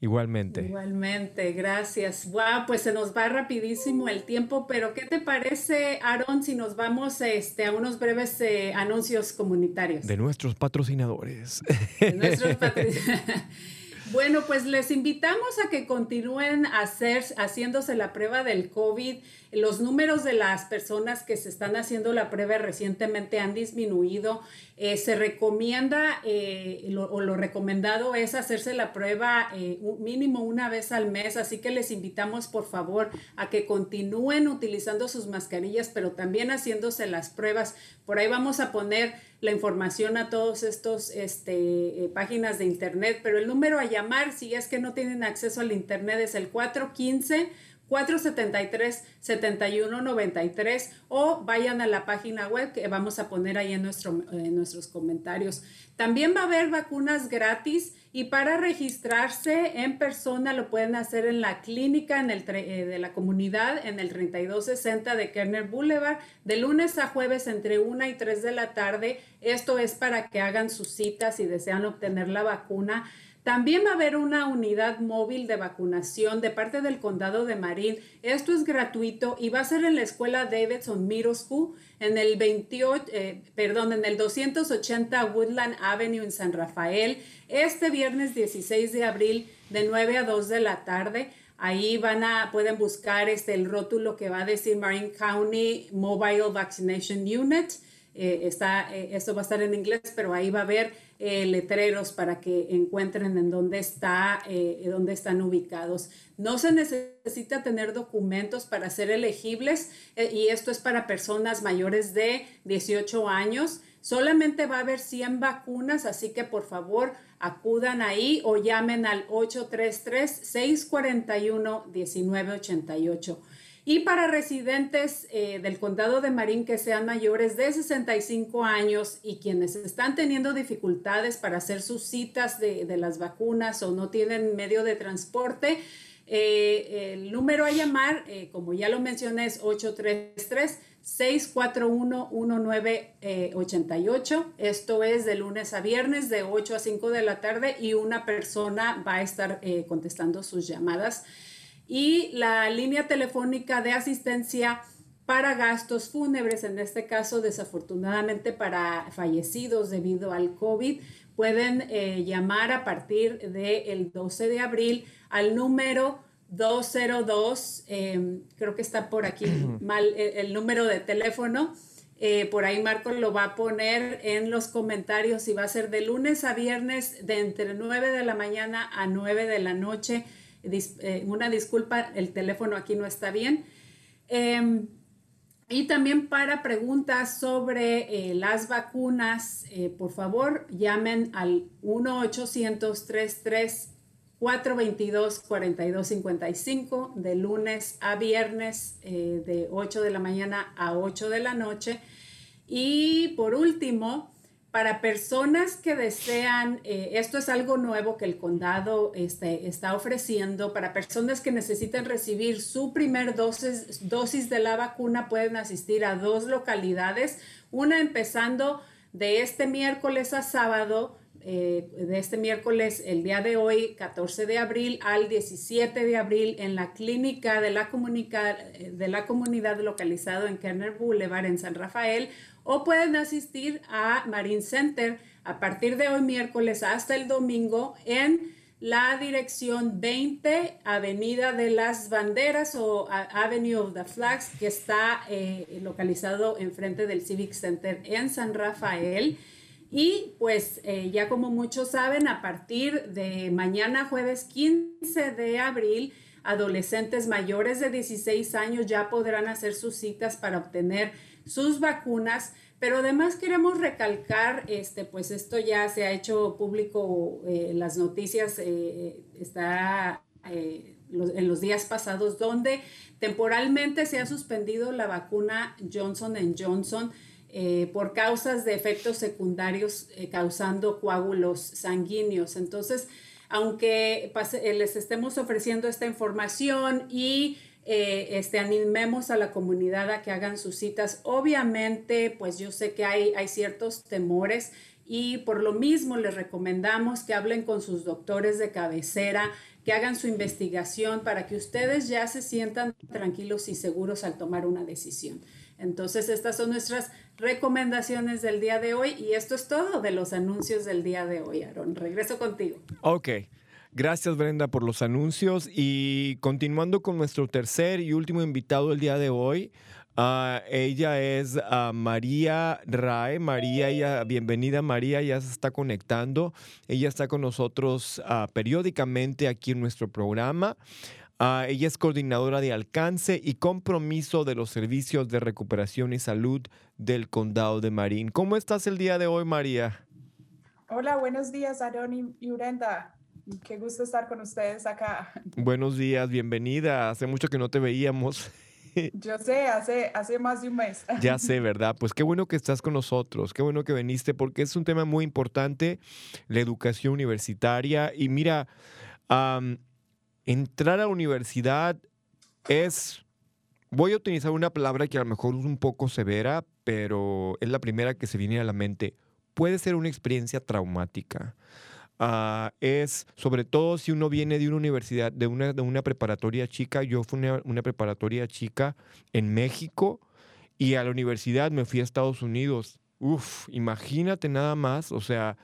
Igualmente. Igualmente, gracias. Wow, pues se nos va rapidísimo el tiempo, pero ¿qué te parece, Aaron, si nos vamos este, a unos breves eh, anuncios comunitarios? De nuestros patrocinadores. De nuestros patrocinadores. Bueno, pues les invitamos a que continúen hacer, haciéndose la prueba del COVID. Los números de las personas que se están haciendo la prueba recientemente han disminuido. Eh, se recomienda eh, o lo recomendado es hacerse la prueba eh, mínimo una vez al mes, así que les invitamos por favor a que continúen utilizando sus mascarillas, pero también haciéndose las pruebas. Por ahí vamos a poner la información a todos estos este, páginas de internet, pero el número a llamar si es que no tienen acceso al internet es el 415 473-7193 o vayan a la página web que vamos a poner ahí en, nuestro, en nuestros comentarios. También va a haber vacunas gratis y para registrarse en persona lo pueden hacer en la clínica en el, eh, de la comunidad en el 3260 de Kerner Boulevard de lunes a jueves entre 1 y 3 de la tarde. Esto es para que hagan sus citas si desean obtener la vacuna. También va a haber una unidad móvil de vacunación de parte del condado de Marín. Esto es gratuito y va a ser en la escuela Davidson Middle School en el 28, eh, perdón, en el 280 Woodland Avenue en San Rafael, este viernes 16 de abril de 9 a 2 de la tarde. Ahí van a, pueden buscar este, el rótulo que va a decir Marin County Mobile Vaccination Unit. Eh, está, eh, esto va a estar en inglés, pero ahí va a haber eh, letreros para que encuentren en dónde, está, eh, dónde están ubicados. No se necesita tener documentos para ser elegibles eh, y esto es para personas mayores de 18 años. Solamente va a haber 100 vacunas, así que por favor acudan ahí o llamen al 833-641-1988. Y para residentes eh, del condado de Marín que sean mayores de 65 años y quienes están teniendo dificultades para hacer sus citas de, las vacunas o no tienen medio de transporte, eh, el número a llamar, eh, como ya lo mencioné, es 833. 641-1988. Esto es de lunes a viernes de 8 a 5 de la tarde y una persona va a estar contestando sus llamadas y la línea telefónica de asistencia para gastos fúnebres, en este caso desafortunadamente para fallecidos debido al COVID, pueden eh, llamar a partir del 12 de abril al número 202, em, creo que está por aquí mal el, número de teléfono. Eh, por ahí Marco lo va a poner en los comentarios y va a ser de lunes a viernes de entre 9 de la mañana a 9 de la noche eh, una disculpa, el teléfono aquí no está bien. Em, y también para preguntas sobre eh, las vacunas, eh, por favor, llamen al 1-800-33-422-4255 de lunes a viernes de 8 de la mañana a 8 de la noche. Y por último, para personas que desean, eh, esto es algo nuevo que el condado este, está ofreciendo, para personas que necesitan recibir su primer dosis, de la vacuna, pueden asistir a dos localidades, una empezando de este miércoles a sábado, eh, de este miércoles, el día de hoy, 14 de abril, al 17 de abril, en la clínica de la, de la comunidad localizado en Kerner Boulevard, en San Rafael, o pueden asistir a Marine Center a partir de hoy miércoles hasta el domingo en la dirección 20, Avenida de las Banderas o Avenue of the Flags, que está eh, localizado enfrente del Civic Center en San Rafael. Y pues eh, ya como muchos saben, a partir de mañana jueves 15 de abril, adolescentes mayores de 16 años ya podrán hacer sus citas para obtener sus vacunas. Pero además queremos recalcar, este, pues esto ya se ha hecho público, eh, las noticias eh, está en los días pasados, donde temporalmente se ha suspendido la vacuna Johnson Johnson eh, por causas de efectos secundarios eh, causando coágulos sanguíneos. Entonces, aunque eh, les estemos ofreciendo esta información y este, animemos a la comunidad a que hagan sus citas, obviamente, pues yo sé que hay, hay ciertos temores y por lo mismo les recomendamos que hablen con sus doctores de cabecera, que hagan su investigación para que ustedes ya se sientan tranquilos y seguros al tomar una decisión. Entonces, estas son nuestras recomendaciones del día de hoy y esto es todo de los anuncios del día de hoy, Aaron. Regreso contigo. Ok. Gracias Brenda por los anuncios y continuando con nuestro tercer y último invitado del día de hoy, ah, ella es ah, María Rae. María, bienvenida María, ya se está conectando. Ella está con nosotros ah, periódicamente aquí en nuestro programa. Ella es coordinadora de alcance y compromiso de los servicios de recuperación y salud del condado de Marín. ¿Cómo estás el día de hoy, María? Hola, buenos días, Aaron y Brenda. Qué gusto estar con ustedes acá. Buenos días, bienvenida. Hace mucho que no te veíamos. Yo sé, hace, hace más de un mes. Ya sé, ¿verdad? Pues qué bueno que estás con nosotros, qué bueno que viniste, porque es un tema muy importante, la educación universitaria. Y mira, entrar a la universidad es, voy a utilizar una palabra que a lo mejor es un poco severa, pero es la primera que se viene a la mente. Puede ser una experiencia traumática. Ah, es sobre todo si uno viene de una universidad, de una, de una preparatoria chica. Yo fui una, una preparatoria chica en México y a la universidad me fui a Estados Unidos. Uf, imagínate nada más, o sea,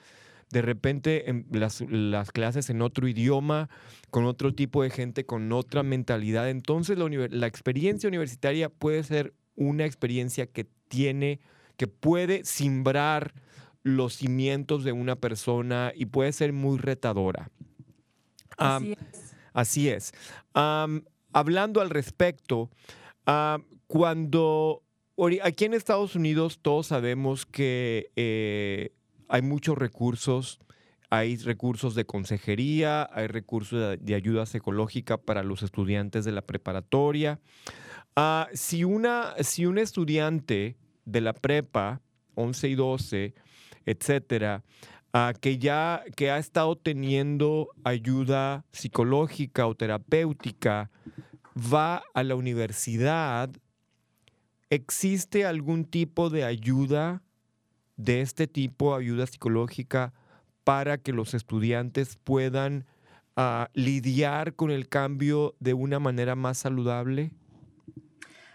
de repente en las, las, clases en otro idioma, con otro tipo de gente, con otra mentalidad. Entonces la, la experiencia universitaria puede ser una experiencia que tiene, que puede simbrar los cimientos de una persona y puede ser muy retadora. así es. Así es. hablando al respecto, cuando aquí en Estados Unidos todos sabemos que eh, hay muchos recursos, hay recursos de consejería, hay recursos de, ayuda psicológica para los estudiantes de la preparatoria. Ah, si, una, si un estudiante de la prepa, 11 y 12, etcétera, que ya que ha estado teniendo ayuda psicológica o terapéutica, va a la universidad, ¿existe algún tipo de ayuda de este tipo, ayuda psicológica, para que los estudiantes puedan ah, lidiar con el cambio de una manera más saludable?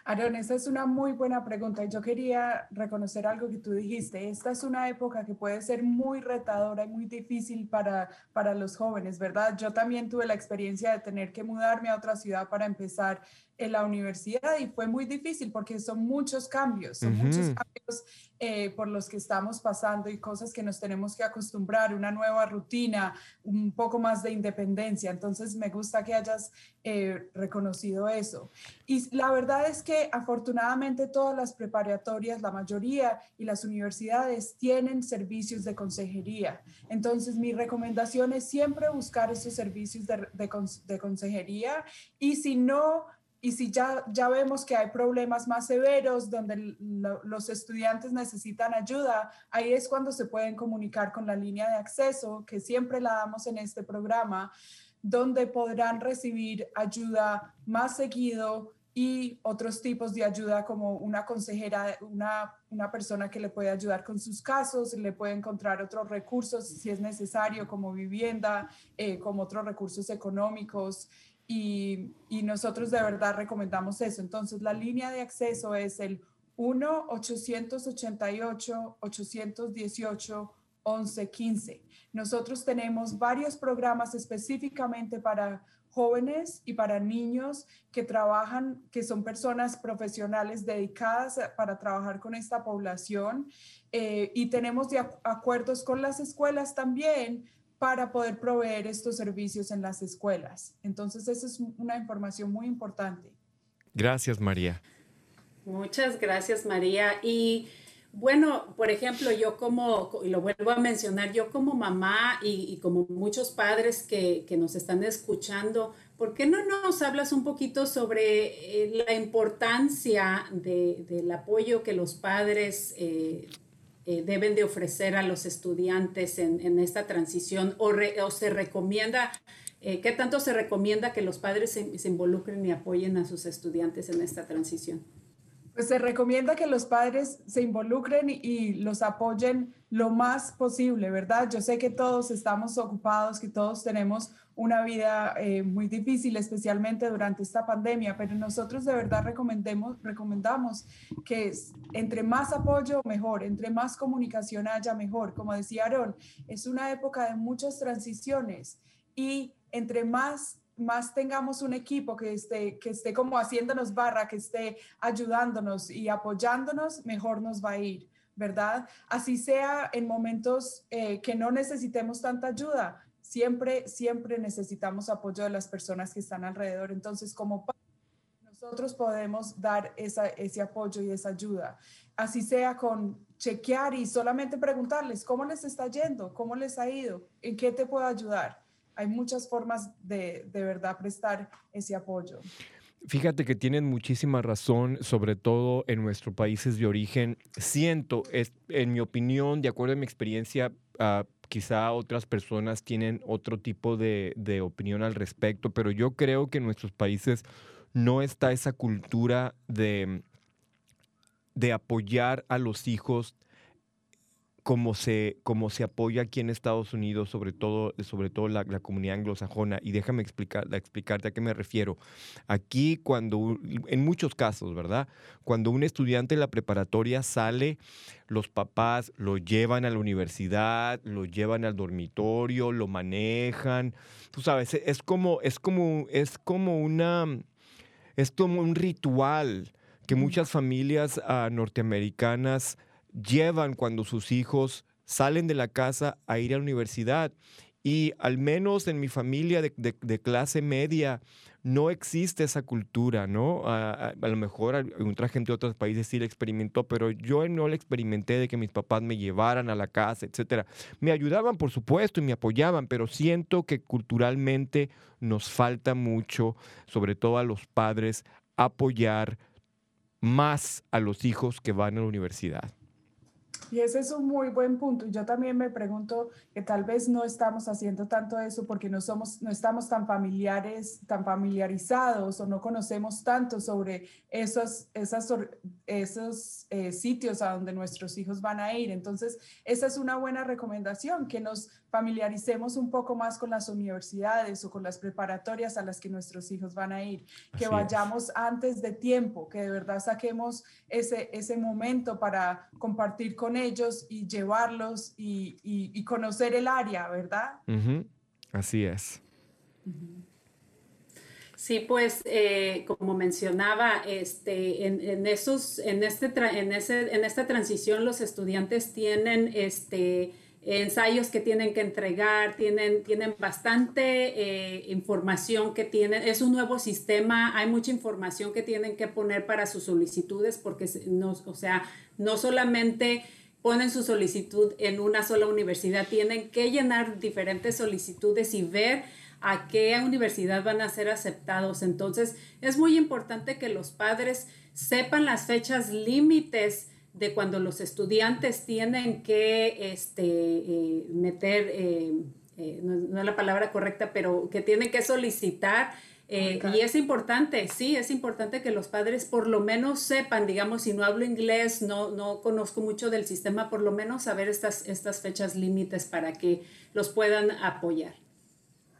Aaron, esa es una muy buena pregunta yo quería reconocer algo que tú dijiste. Esta es una época que puede ser muy retadora y muy difícil para, para los jóvenes, ¿verdad? Yo también tuve la experiencia de tener que mudarme a otra ciudad para empezar en la universidad y fue muy difícil porque son muchos cambios, son muchos cambios eh, por los que estamos pasando y cosas que nos tenemos que acostumbrar, una nueva rutina, un poco más de independencia. Entonces me gusta que hayas eh, reconocido eso. Y la verdad es que afortunadamente todas las preparatorias, la mayoría y las universidades tienen servicios de consejería. Entonces mi recomendación es siempre buscar esos servicios de, de, de consejería y si no y si ya, ya vemos que hay problemas más severos donde los estudiantes necesitan ayuda, ahí es cuando se pueden comunicar con la línea de acceso, que siempre la damos en este programa, donde podrán recibir ayuda más seguido y otros tipos de ayuda como una consejera, una, una persona que le puede ayudar con sus casos, le puede encontrar otros recursos si es necesario, como vivienda, eh, como otros recursos económicos. Y, nosotros de verdad recomendamos eso. Entonces, la línea de acceso es el 1-888-818-1111 11, 15. Nosotros tenemos varios programas específicamente para jóvenes y para niños que trabajan, que son personas profesionales dedicadas para trabajar con esta población. Eh, y tenemos acuerdos con las escuelas también para poder proveer estos servicios en las escuelas. Entonces, esa es una información muy importante. Gracias, María. Muchas gracias, María. Y bueno, por ejemplo, yo como, y lo vuelvo a mencionar, yo como mamá y, como muchos padres que, nos están escuchando, ¿por qué no nos hablas un poquito sobre eh, la importancia del apoyo que los padres eh, eh, deben de ofrecer a los estudiantes en, esta transición o, se recomienda, qué tanto se recomienda que los padres se involucren y apoyen a sus estudiantes en esta transición? Pues se recomienda que los padres se involucren y, los apoyen lo más posible, ¿verdad? Yo sé que todos estamos ocupados, que todos tenemos una vida eh, muy difícil, especialmente durante esta pandemia, pero nosotros de verdad recomendemos, recomendamos que entre más apoyo, mejor, entre más comunicación haya, mejor. Como decía Aaron, es una época de muchas transiciones y entre más más tengamos un equipo que esté, que esté como haciéndonos barra, que esté ayudándonos y apoyándonos, mejor nos va a ir, ¿verdad? Así sea en momentos eh, que no necesitemos tanta ayuda, siempre, siempre necesitamos apoyo de las personas que están alrededor. Entonces, como nosotros podemos dar esa, ese apoyo y esa ayuda. Así sea con chequear y solamente preguntarles cómo les está yendo, cómo les ha ido, en qué te puedo ayudar hay muchas formas de, de verdad prestar ese apoyo. Fíjate que tienen muchísima razón, sobre todo en nuestros países de origen. Siento, es, en mi opinión, de acuerdo a mi experiencia, uh, quizá otras personas tienen otro tipo de, de, opinión al respecto, pero yo creo que en nuestros países no está esa cultura de, de apoyar a los hijos como se, como se apoya aquí en Estados Unidos, sobre todo, sobre todo la, comunidad anglosajona. Y déjame explicar, explicarte a qué me refiero. Aquí, cuando, en muchos casos, ¿verdad? Cuando un estudiante de la preparatoria sale, los papás lo llevan a la universidad, lo llevan al dormitorio, lo manejan. Tú sabes, es como, es como, es como una, es como un ritual que muchas familias uh, norteamericanas llevan cuando sus hijos salen de la casa a ir a la universidad. Y al menos en mi familia de, clase media no existe esa cultura, ¿no? A, lo mejor otra gente de otros países sí la experimentó, pero yo no la experimenté de que mis papás me llevaran a la casa, etc. Me ayudaban, por supuesto, y me apoyaban, pero siento que culturalmente nos falta mucho, sobre todo a los padres, apoyar más a los hijos que van a la universidad. Y ese es un muy buen punto. Yo también me pregunto que tal vez no estamos haciendo tanto eso porque no somos, no estamos tan familiares, tan familiarizados o no conocemos tanto sobre esos, esas, esos eh, sitios a donde nuestros hijos van a ir. Entonces, esa es una buena recomendación, que nos familiaricemos un poco más con las universidades o con las preparatorias a las que nuestros hijos van a ir, que vayamos antes de tiempo, que de verdad saquemos ese, ese momento para compartir con ellos y llevarlos y, conocer el área, ¿verdad? Así es. Sí, pues eh, como mencionaba, este, en, esos, en, este en, ese, en esta transición los estudiantes tienen este, ensayos que tienen que entregar, tienen, tienen bastante eh, información que tienen, es un nuevo sistema, hay mucha información que tienen que poner para sus solicitudes porque no, o sea, no solamente ponen su solicitud en una sola universidad, tienen que llenar diferentes solicitudes y ver a qué universidad van a ser aceptados. Entonces, es muy importante que los padres sepan las fechas límites de cuando los estudiantes tienen que este, eh, meter, eh, eh, no, es la palabra correcta, pero que tienen que solicitar. y es importante, sí, es importante que los padres por lo menos sepan, digamos, si no hablo inglés, no, no conozco mucho del sistema, por lo menos saber estas, estas fechas límites para que los puedan apoyar.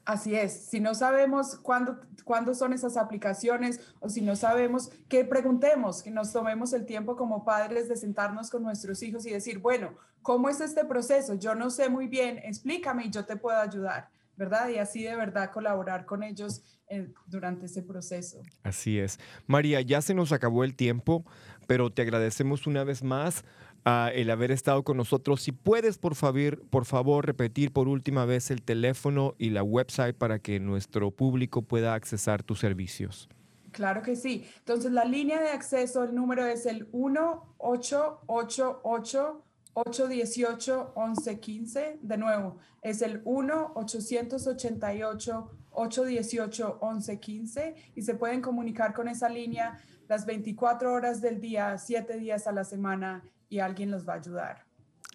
Así es, si no sabemos cuándo, cuándo son esas aplicaciones o si no sabemos, que preguntemos, que nos tomemos el tiempo como padres de sentarnos con nuestros hijos y decir, bueno, ¿cómo es este proceso? Yo no sé muy bien, explícame y yo te puedo ayudar, ¿verdad? Y así de verdad colaborar con ellos eh, durante ese proceso. Así es. María, ya se nos acabó el tiempo, pero te agradecemos una vez más el haber estado con nosotros. Si puedes, por favor, por favor, repetir por última vez el teléfono y la website para que nuestro público pueda accesar tus servicios. Claro que sí. Entonces, la línea de acceso, el número es el 1-888-818-1115. De nuevo, es el 1-888-818-1115 y se pueden comunicar con esa línea las 24 horas del día, 7 días a la semana y alguien los va a ayudar.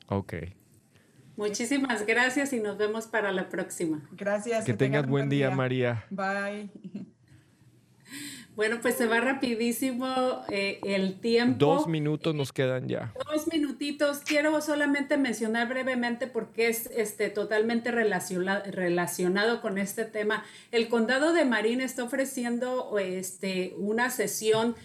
Ok. Muchísimas gracias y nos vemos para la próxima. Gracias. Que, tengas buen día, María. Bye. Bueno, pues se va rapidísimo eh, el tiempo. Dos minutos nos quedan ya. Dos minutitos. Quiero solamente mencionar brevemente porque es este, totalmente relacionado con este tema. El condado de Marín está ofreciendo este, una sesión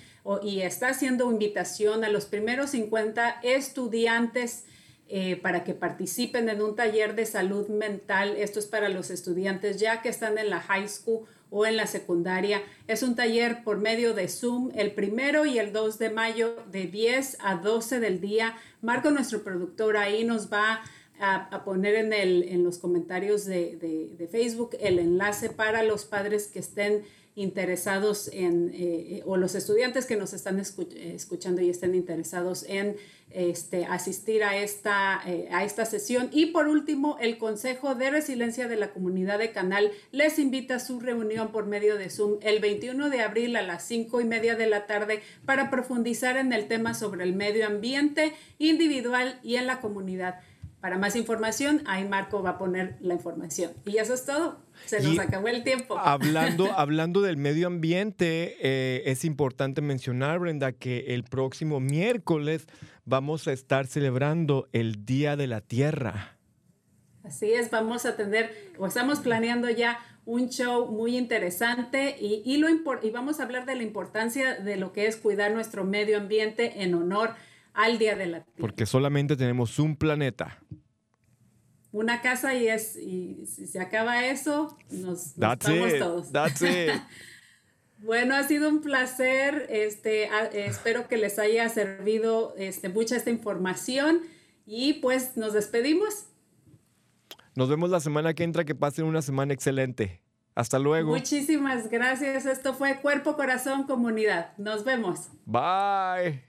y está haciendo invitación a los primeros 50 estudiantes eh, para que participen en un taller de salud mental. Esto es para los estudiantes ya que están en la high school o en la secundaria. Es un taller por medio de Zoom el primero y el 2 de mayo de 10 a 12 del día. Marco, nuestro productor, ahí nos va a, poner en, el, en los comentarios de, de Facebook el enlace para los padres que estén interesados en, eh, o los estudiantes que nos están escuchando y estén interesados en este, asistir a esta, eh, a esta sesión. Y por último, el Consejo de Resiliencia de la Comunidad de Canal les invita a su reunión por medio de Zoom el 21 de abril a las 5 y media de la tarde para profundizar en el tema sobre el medio ambiente individual y en la comunidad. Para más información, ahí Marco va a poner la información. Y eso es todo. Se nos acabó el tiempo. Hablando, hablando del medio ambiente, eh, es importante mencionar, Brenda, que el próximo miércoles vamos a estar celebrando el Día de la Tierra. Así es, vamos a tener, o estamos planeando ya un show muy interesante y, y, lo y vamos a hablar de la importancia de lo que es cuidar nuestro medio ambiente en honor a al Día de la Tierra. Porque solamente tenemos un planeta. Una casa y es y si se acaba eso, nos, vamos todos. That's it. bueno, ha sido un placer. Este, espero que les haya servido este, mucha esta información y pues nos despedimos. Nos vemos la semana que entra. Que pasen una semana excelente. Hasta luego. Muchísimas gracias. Esto fue Cuerpo, Corazón, Comunidad. Nos vemos. Bye.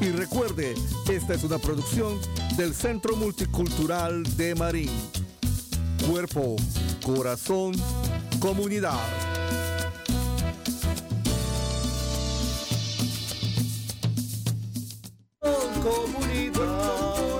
y recuerde, esta es una producción del Centro Multicultural de Marín. Cuerpo, corazón, comunidad. corazón,